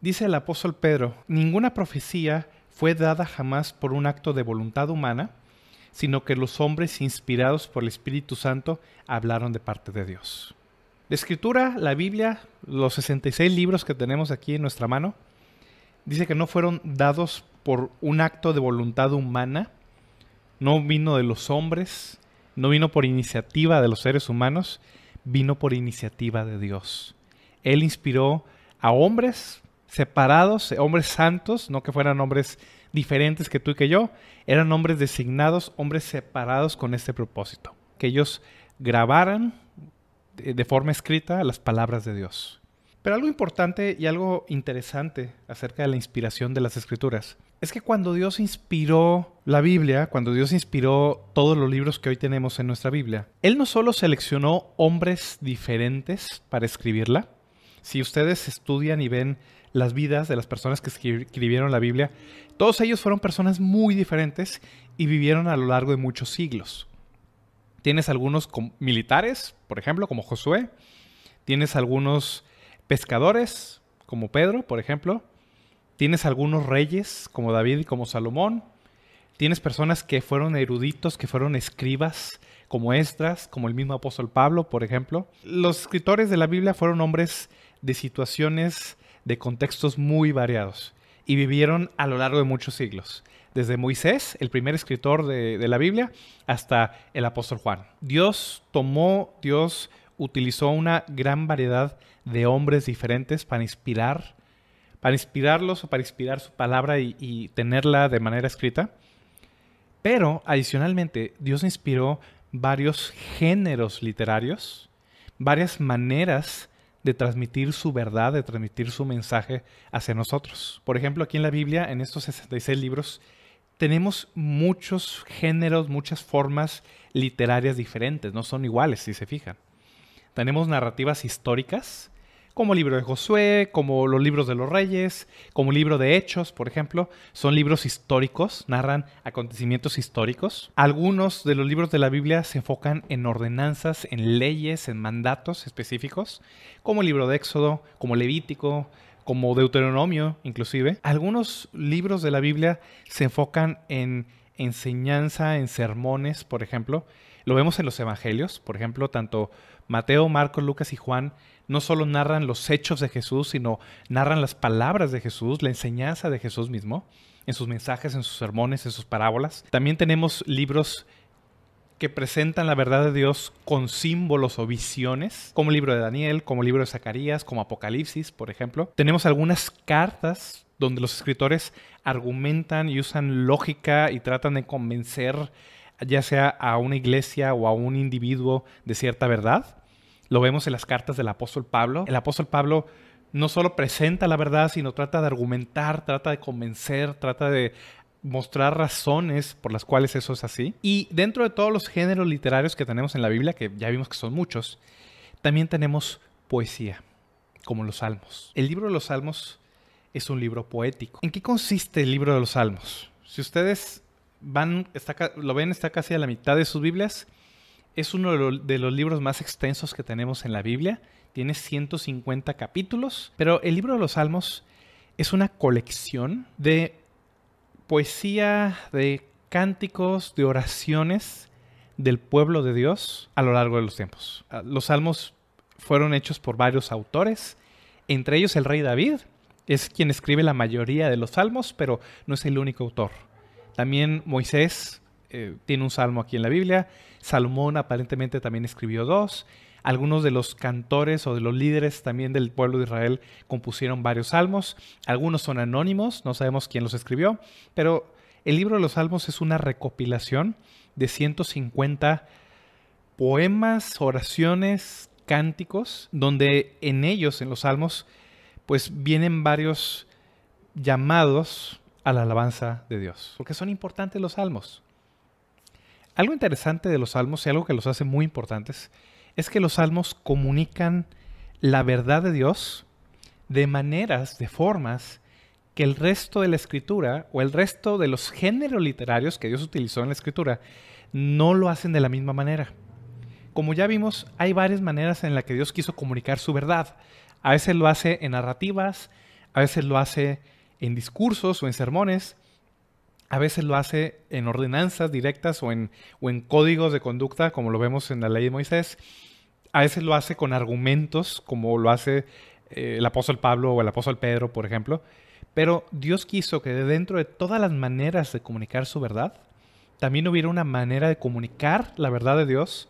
Dice el apóstol Pedro, ninguna profecía fue dada jamás por un acto de voluntad humana, sino que los hombres inspirados por el Espíritu Santo hablaron de parte de Dios. La escritura, la Biblia, los 66 libros que tenemos aquí en nuestra mano, dice que no fueron dados por un acto de voluntad humana, no vino de los hombres, no vino por iniciativa de los seres humanos, vino por iniciativa de Dios. Él inspiró a hombres separados, hombres santos, no que fueran hombres diferentes que tú y que yo, eran hombres designados, hombres separados con este propósito, que ellos grabaran de forma escrita las palabras de Dios. Pero algo importante y algo interesante acerca de la inspiración de las escrituras es que cuando Dios inspiró la Biblia, cuando Dios inspiró todos los libros que hoy tenemos en nuestra Biblia, Él no solo seleccionó hombres diferentes para escribirla, si ustedes estudian y ven las vidas de las personas que escribieron la Biblia, todos ellos fueron personas muy diferentes y vivieron a lo largo de muchos siglos. Tienes algunos militares, por ejemplo, como Josué. Tienes algunos pescadores, como Pedro, por ejemplo. Tienes algunos reyes, como David y como Salomón. Tienes personas que fueron eruditos, que fueron escribas, como Esdras, como el mismo apóstol Pablo, por ejemplo. Los escritores de la Biblia fueron hombres de situaciones de contextos muy variados y vivieron a lo largo de muchos siglos, desde Moisés, el primer escritor de, la Biblia, hasta el apóstol Juan. Dios tomó, Dios utilizó una gran variedad de hombres diferentes para inspirar, para inspirarlos o para inspirar su palabra y, y tenerla de manera escrita. Pero adicionalmente, Dios inspiró varios géneros literarios, varias maneras de transmitir su verdad, de transmitir su mensaje hacia nosotros. Por ejemplo, aquí en la Biblia, en estos 66 libros, tenemos muchos géneros, muchas formas literarias diferentes, no son iguales si se fijan. Tenemos narrativas históricas, como el libro de Josué, como los libros de los reyes, como el libro de Hechos, por ejemplo. Son libros históricos, narran acontecimientos históricos. Algunos de los libros de la Biblia se enfocan en ordenanzas, en leyes, en mandatos específicos, como el libro de Éxodo, como Levítico, como Deuteronomio inclusive. Algunos libros de la Biblia se enfocan en enseñanza, en sermones, por ejemplo. Lo vemos en los evangelios, por ejemplo, tanto Mateo, Marcos, Lucas y Juan no solo narran los hechos de Jesús, sino narran las palabras de Jesús, la enseñanza de Jesús mismo, en sus mensajes, en sus sermones, en sus parábolas. También tenemos libros que presentan la verdad de Dios con símbolos o visiones, como el libro de Daniel, como el libro de Zacarías, como Apocalipsis, por ejemplo. Tenemos algunas cartas donde los escritores argumentan y usan lógica y tratan de convencer ya sea a una iglesia o a un individuo de cierta verdad. Lo vemos en las cartas del apóstol Pablo. El apóstol Pablo no solo presenta la verdad, sino trata de argumentar, trata de convencer, trata de mostrar razones por las cuales eso es así. Y dentro de todos los géneros literarios que tenemos en la Biblia, que ya vimos que son muchos, también tenemos poesía, como los salmos. El libro de los salmos es un libro poético. ¿En qué consiste el libro de los salmos? Si ustedes van, lo ven, está casi a la mitad de sus Biblias es uno de los libros más extensos que tenemos en la Biblia. Tiene 150 capítulos, pero el libro de los Salmos es una colección de poesía, de cánticos, de oraciones del pueblo de Dios a lo largo de los tiempos. Ah, los salmos fueron hechos por varios autores, entre ellos el rey David, es quien escribe la mayoría de los salmos, pero no es el único autor. También Moisés eh, tiene un salmo aquí en la Biblia. Salomón aparentemente también escribió dos. Algunos de los cantores o de los líderes también del pueblo de Israel compusieron varios salmos. Algunos son anónimos, no sabemos quién los escribió, pero el libro de los salmos es una recopilación de 150 poemas, oraciones, cánticos donde en ellos, en los salmos, pues vienen varios llamados a la alabanza de Dios, porque son importantes los salmos. Algo interesante de los salmos y algo que los hace muy importantes es que los salmos comunican la verdad de Dios de maneras, de formas que el resto de la escritura o el resto de los géneros literarios que Dios utilizó en la escritura no lo hacen de la misma manera. Como ya vimos, hay varias maneras en las que Dios quiso comunicar su verdad. A veces lo hace en narrativas, a veces lo hace en discursos o en sermones, a veces lo hace en ordenanzas directas o en, o en códigos de conducta, como lo vemos en la ley de Moisés. A veces lo hace con argumentos, como lo hace eh, el apóstol Pablo o el apóstol Pedro, por ejemplo. Pero Dios quiso que dentro de todas las maneras de comunicar su verdad, también hubiera una manera de comunicar la verdad de Dios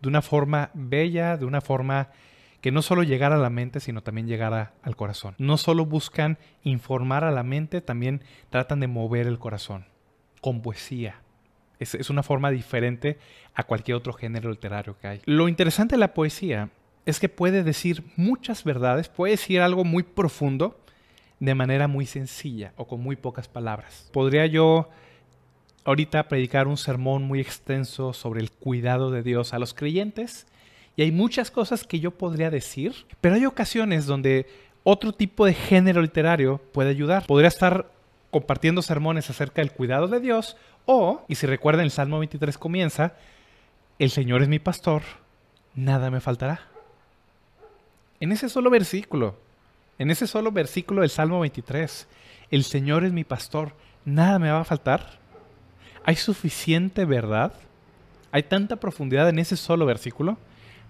de una forma bella, de una forma que no solo llegara a la mente, sino también llegara al corazón. No solo buscan informar a la mente, también tratan de mover el corazón con poesía. Es, una forma diferente a cualquier otro género literario que hay. Lo interesante de la poesía es que puede decir muchas verdades, puede decir algo muy profundo, de manera muy sencilla o con muy pocas palabras. Podría yo ahorita predicar un sermón muy extenso sobre el cuidado de Dios a los creyentes y hay muchas cosas que yo podría decir, pero hay ocasiones donde otro tipo de género literario puede ayudar. Podría estar compartiendo sermones acerca del cuidado de Dios o, y si recuerdan el Salmo 23 comienza, el Señor es mi pastor, nada me faltará. En ese solo versículo en ese solo versículo del Salmo 23, el Señor es mi pastor, nada me va a faltar. Hay suficiente verdad, hay tanta profundidad en ese solo versículo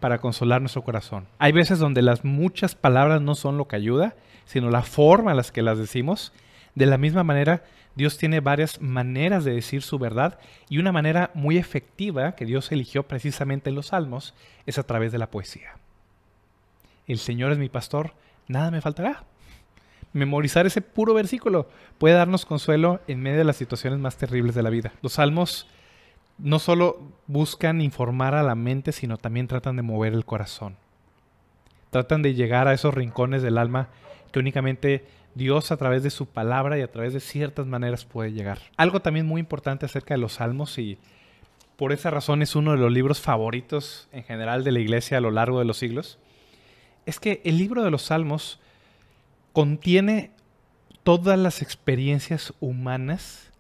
para consolar nuestro corazón. Hay veces donde las muchas palabras no son lo que ayuda, sino la forma en las que las decimos. De la misma manera, Dios tiene varias maneras de decir su verdad y una manera muy efectiva que Dios eligió precisamente en los salmos es a través de la poesía. El Señor es mi pastor, nada me faltará. Memorizar ese puro versículo puede darnos consuelo en medio de las situaciones más terribles de la vida. Los salmos no solo buscan informar a la mente, sino también tratan de mover el corazón. Tratan de llegar a esos rincones del alma que únicamente Dios a través de su palabra y a través de ciertas maneras puede llegar. Algo también muy importante acerca de los salmos y por esa razón es uno de los libros favoritos en general de la iglesia a lo largo de los siglos es que el libro de los Salmos contiene todas las experiencias humanas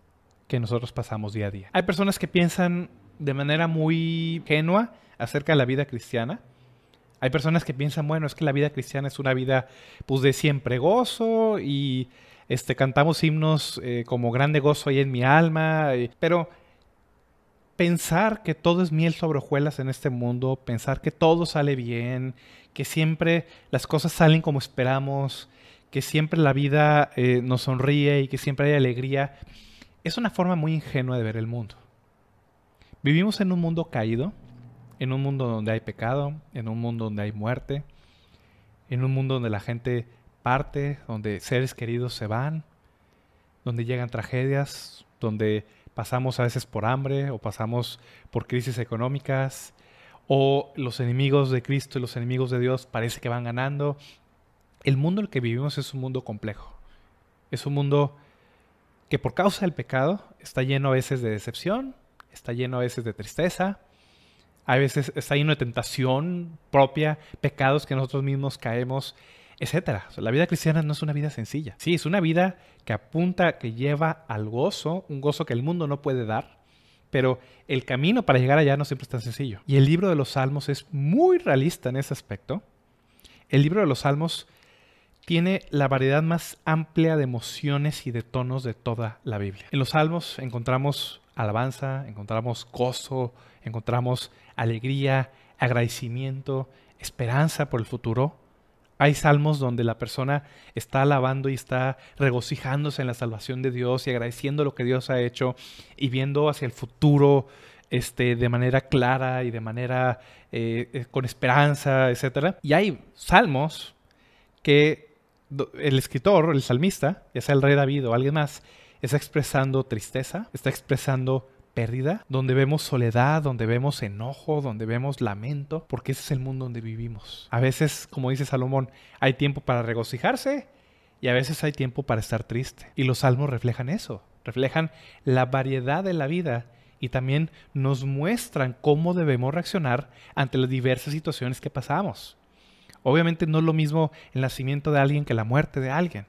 que nosotros pasamos día a día. Hay personas que piensan de manera muy genua acerca de la vida cristiana. Hay personas que piensan, bueno, es que la vida cristiana es una vida pues de siempre gozo y este, cantamos himnos eh, como grande gozo ahí en mi alma, pero pensar que todo es miel sobre hojuelas en este mundo, pensar que todo sale bien, que siempre las cosas salen como esperamos, que siempre la vida eh, nos sonríe y que siempre hay alegría, es una forma muy ingenua de ver el mundo. Vivimos en un mundo caído, en un mundo donde hay pecado, en un mundo donde hay muerte, en un mundo donde la gente parte, donde seres queridos se van, donde llegan tragedias, donde pasamos a veces por hambre o pasamos por crisis económicas o los enemigos de Cristo y los enemigos de Dios parece que van ganando. El mundo en el que vivimos es un mundo complejo. Es un mundo que por causa del pecado está lleno a veces de decepción, está lleno a veces de tristeza, a veces está lleno de tentación propia, pecados que nosotros mismos caemos etcétera. la vida cristiana no es una vida sencilla. Sí, es una vida que apunta, que lleva al gozo, un gozo que el mundo no puede dar, pero el camino para llegar allá no siempre es tan sencillo. Y el libro de los Salmos es muy realista en ese aspecto. El libro de los Salmos tiene la variedad más amplia de emociones y de tonos de toda la Biblia. En los Salmos encontramos alabanza, encontramos gozo, encontramos alegría, agradecimiento, esperanza por el futuro, hay salmos donde la persona está alabando y está regocijándose en la salvación de Dios y agradeciendo lo que Dios ha hecho y viendo hacia el futuro este, de manera clara y de manera eh, eh, con esperanza, etc. Y hay salmos que el escritor, el salmista, ya sea el rey David o alguien más, está expresando tristeza, está expresando pérdida, donde vemos soledad, donde vemos enojo, donde vemos lamento, porque ese es el mundo donde vivimos. A veces, como dice Salomón, hay tiempo para regocijarse y a veces hay tiempo para estar triste. Y los salmos reflejan eso, reflejan la variedad de la vida y también nos muestran cómo debemos reaccionar ante las diversas situaciones que pasamos. Obviamente no es lo mismo el nacimiento de alguien que la muerte de alguien.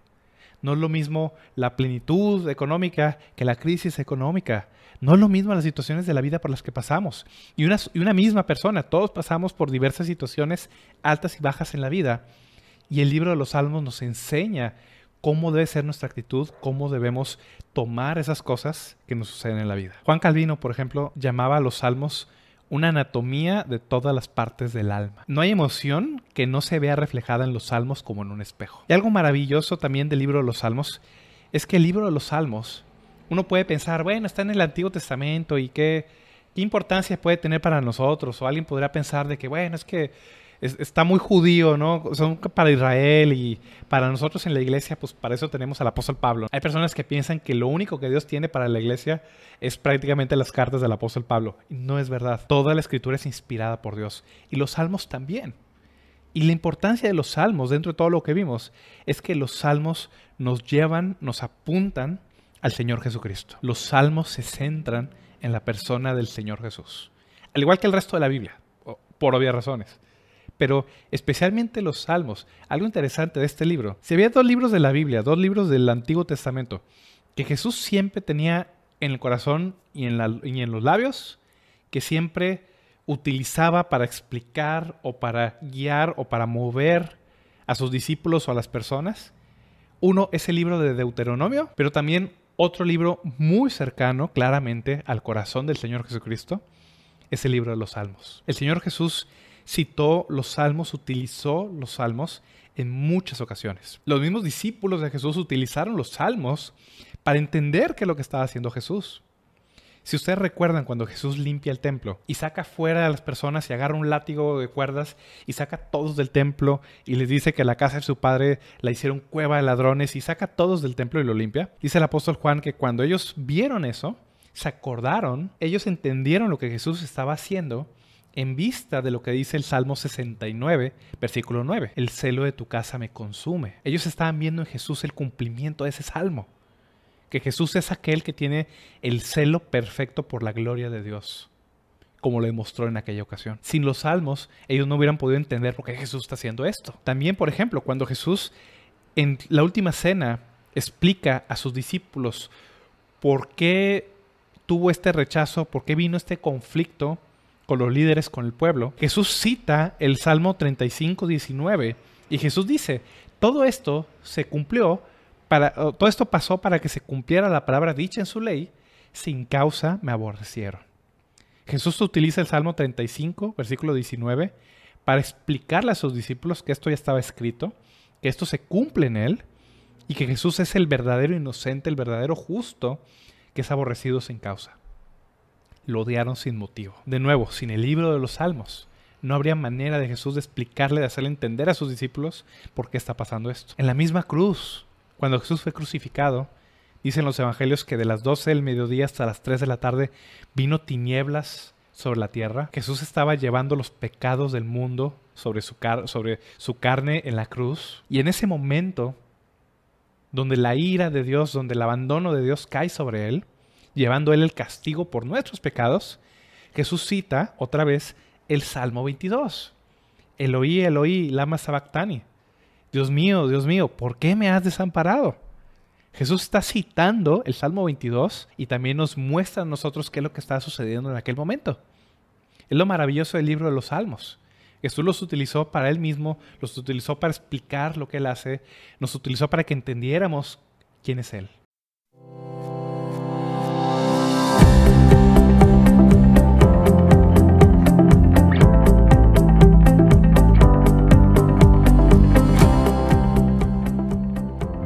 No es lo mismo la plenitud económica que la crisis económica. No es lo mismo las situaciones de la vida por las que pasamos. Y una, y una misma persona, todos pasamos por diversas situaciones altas y bajas en la vida. Y el libro de los Salmos nos enseña cómo debe ser nuestra actitud, cómo debemos tomar esas cosas que nos suceden en la vida. Juan Calvino, por ejemplo, llamaba a los salmos una anatomía de todas las partes del alma. No hay emoción que no se vea reflejada en los salmos como en un espejo. Y algo maravilloso también del libro de los salmos es que el libro de los salmos, uno puede pensar, bueno, está en el Antiguo Testamento y qué, qué importancia puede tener para nosotros. O alguien podría pensar de que, bueno, es que está muy judío, ¿no? Son para Israel y para nosotros en la iglesia, pues para eso tenemos al apóstol Pablo. Hay personas que piensan que lo único que Dios tiene para la iglesia es prácticamente las cartas del apóstol Pablo. No es verdad. Toda la escritura es inspirada por Dios. Y los salmos también. Y la importancia de los salmos, dentro de todo lo que vimos, es que los salmos nos llevan, nos apuntan al Señor Jesucristo. Los salmos se centran en la persona del Señor Jesús. Al igual que el resto de la Biblia, por obvias razones pero especialmente los salmos. Algo interesante de este libro. Si había dos libros de la Biblia, dos libros del Antiguo Testamento, que Jesús siempre tenía en el corazón y en, en los labios, que siempre utilizaba para explicar o para guiar o para mover a sus discípulos o a las personas. Uno es el libro de Deuteronomio, pero también otro libro muy cercano claramente al corazón del Señor Jesucristo es el libro de los Salmos. El Señor Jesús citó los salmos, utilizó los salmos en muchas ocasiones. Los mismos discípulos de Jesús utilizaron los salmos para entender qué es lo que estaba haciendo Jesús. Si ustedes recuerdan cuando Jesús limpia el templo y saca fuera a las personas y agarra un látigo de cuerdas y saca a todos del templo y les dice que la casa de su padre la hicieron cueva de ladrones y saca a todos del templo y lo limpia, dice el apóstol Juan que cuando ellos vieron eso, se acordaron, ellos entendieron lo que Jesús estaba haciendo en vista de lo que dice el Salmo 69, versículo 9. El celo de tu casa me consume. Ellos estaban viendo en Jesús el cumplimiento de ese salmo. Que Jesús es aquel que tiene el celo perfecto por la gloria de Dios, como lo demostró en aquella ocasión. Sin los salmos, ellos no hubieran podido entender por qué Jesús está haciendo esto. También, por ejemplo, cuando Jesús en la última cena explica a sus discípulos por qué tuvo este rechazo, por qué vino este conflicto con los líderes, con el pueblo, Jesús cita el Salmo 35, 19 y Jesús dice, todo esto se cumplió, para, todo esto pasó para que se cumpliera la palabra dicha en su ley, sin causa me aborrecieron. Jesús utiliza el Salmo 35, versículo 19, para explicarle a sus discípulos que esto ya estaba escrito, que esto se cumple en él y que Jesús es el verdadero inocente, el verdadero justo, que es aborrecido sin causa lo odiaron sin motivo. De nuevo, sin el libro de los Salmos, no habría manera de Jesús de explicarle, de hacerle entender a sus discípulos por qué está pasando esto. En la misma cruz, cuando Jesús fue crucificado, dicen los evangelios que de las 12 del mediodía hasta las 3 de la tarde vino tinieblas sobre la tierra. Jesús estaba llevando los pecados del mundo sobre su, sobre su carne en la cruz. Y en ese momento, donde la ira de Dios, donde el abandono de Dios cae sobre él, llevando él el castigo por nuestros pecados, Jesús cita otra vez el Salmo 22. Eloí, Eloí, lama sabactani. Dios mío, Dios mío, ¿por qué me has desamparado? Jesús está citando el Salmo 22 y también nos muestra a nosotros qué es lo que está sucediendo en aquel momento. Es lo maravilloso del libro de los Salmos. Jesús los utilizó para él mismo, los utilizó para explicar lo que él hace, nos utilizó para que entendiéramos quién es él.